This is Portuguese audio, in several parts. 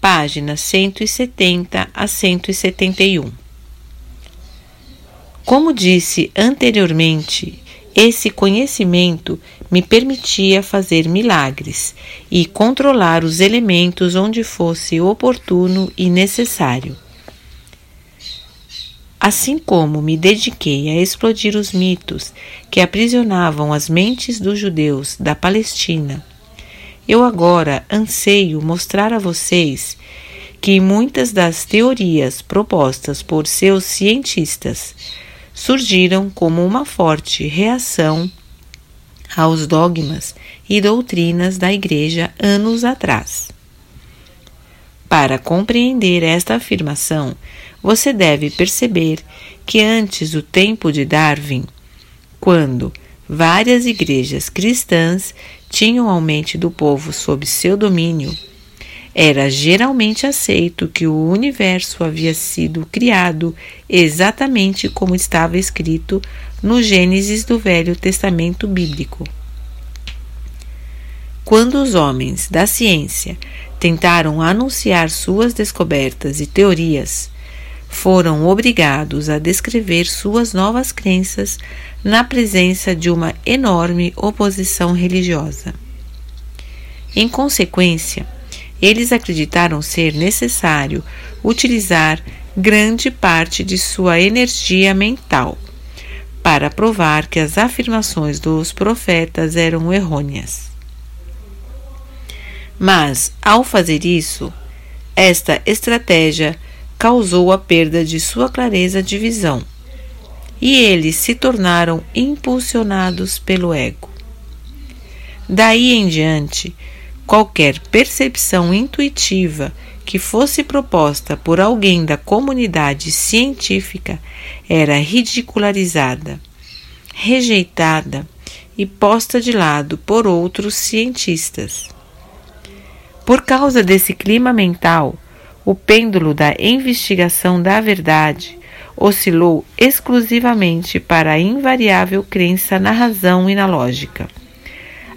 páginas 170 a 171. Como disse anteriormente, esse conhecimento me permitia fazer milagres e controlar os elementos onde fosse oportuno e necessário. Assim como me dediquei a explodir os mitos que aprisionavam as mentes dos judeus da Palestina, eu agora anseio mostrar a vocês que muitas das teorias propostas por seus cientistas surgiram como uma forte reação aos dogmas e doutrinas da Igreja anos atrás. Para compreender esta afirmação, você deve perceber que antes do tempo de Darwin, quando várias igrejas cristãs tinham a mente do povo sob seu domínio, era geralmente aceito que o universo havia sido criado exatamente como estava escrito no Gênesis do Velho Testamento Bíblico. Quando os homens da ciência tentaram anunciar suas descobertas e teorias, foram obrigados a descrever suas novas crenças na presença de uma enorme oposição religiosa. Em consequência, eles acreditaram ser necessário utilizar grande parte de sua energia mental para provar que as afirmações dos profetas eram errôneas. Mas, ao fazer isso, esta estratégia causou a perda de sua clareza de visão e eles se tornaram impulsionados pelo ego. Daí em diante, qualquer percepção intuitiva que fosse proposta por alguém da comunidade científica era ridicularizada, rejeitada e posta de lado por outros cientistas. Por causa desse clima mental, o pêndulo da investigação da verdade oscilou exclusivamente para a invariável crença na razão e na lógica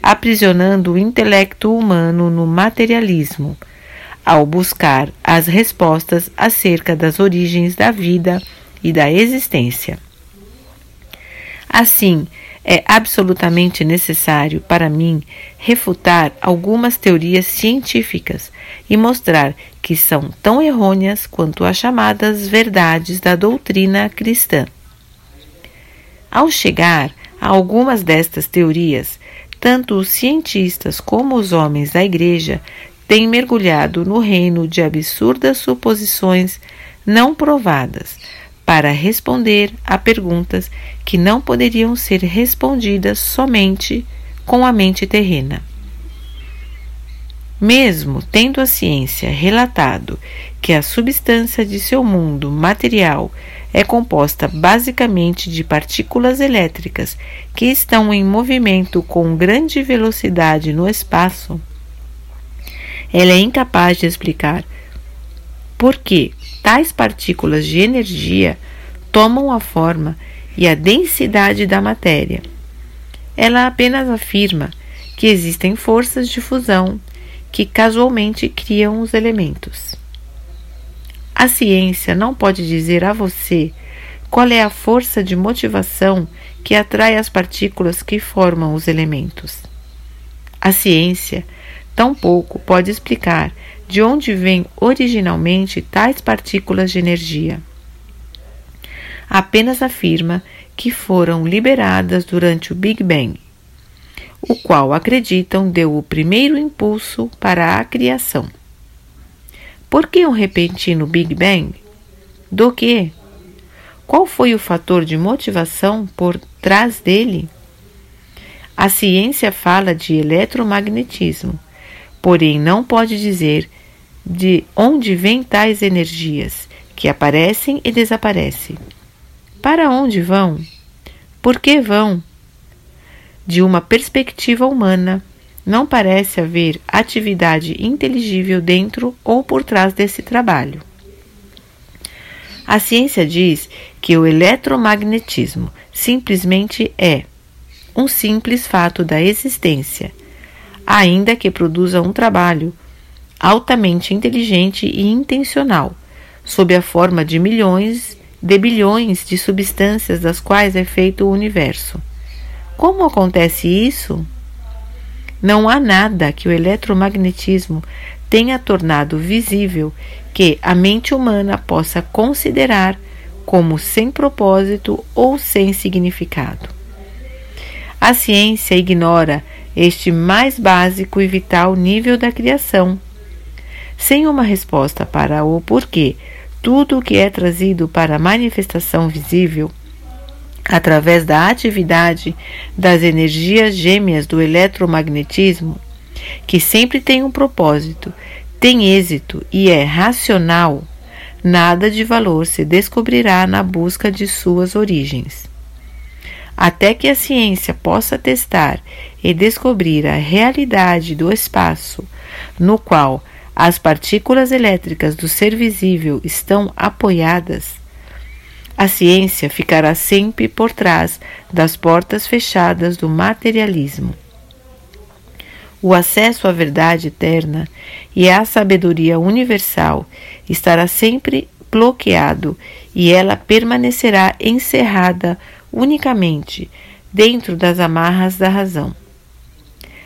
aprisionando o intelecto humano no materialismo, ao buscar as respostas acerca das origens da vida e da existência. Assim, é absolutamente necessário para mim refutar algumas teorias científicas e mostrar que são tão errôneas quanto as chamadas verdades da doutrina cristã. Ao chegar a algumas destas teorias, tanto os cientistas como os homens da Igreja têm mergulhado no reino de absurdas suposições não provadas para responder a perguntas que não poderiam ser respondidas somente com a mente terrena. Mesmo tendo a ciência relatado que a substância de seu mundo material é composta basicamente de partículas elétricas que estão em movimento com grande velocidade no espaço, ela é incapaz de explicar por que tais partículas de energia tomam a forma e a densidade da matéria. Ela apenas afirma que existem forças de fusão que casualmente criam os elementos. A ciência não pode dizer a você qual é a força de motivação que atrai as partículas que formam os elementos. A ciência tampouco pode explicar de onde vêm originalmente tais partículas de energia. Apenas afirma que foram liberadas durante o Big Bang, o qual acreditam deu o primeiro impulso para a criação. Por que um repentino Big Bang? Do que? Qual foi o fator de motivação por trás dele? A ciência fala de eletromagnetismo, porém não pode dizer de onde vêm tais energias que aparecem e desaparecem. Para onde vão? Por que vão? De uma perspectiva humana, não parece haver atividade inteligível dentro ou por trás desse trabalho. A ciência diz que o eletromagnetismo simplesmente é um simples fato da existência, ainda que produza um trabalho, altamente inteligente e intencional, sob a forma de milhões de bilhões de substâncias das quais é feito o universo. Como acontece isso? Não há nada que o eletromagnetismo tenha tornado visível que a mente humana possa considerar como sem propósito ou sem significado. A ciência ignora este mais básico e vital nível da criação. Sem uma resposta para o porquê, tudo o que é trazido para a manifestação visível através da atividade das energias gêmeas do eletromagnetismo, que sempre tem um propósito, tem êxito e é racional, nada de valor se descobrirá na busca de suas origens. Até que a ciência possa testar e descobrir a realidade do espaço no qual as partículas elétricas do ser visível estão apoiadas, a ciência ficará sempre por trás das portas fechadas do materialismo. O acesso à verdade eterna e à sabedoria universal estará sempre bloqueado e ela permanecerá encerrada unicamente dentro das amarras da razão.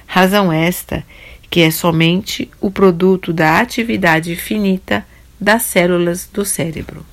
Razão esta que é somente o produto da atividade finita das células do cérebro.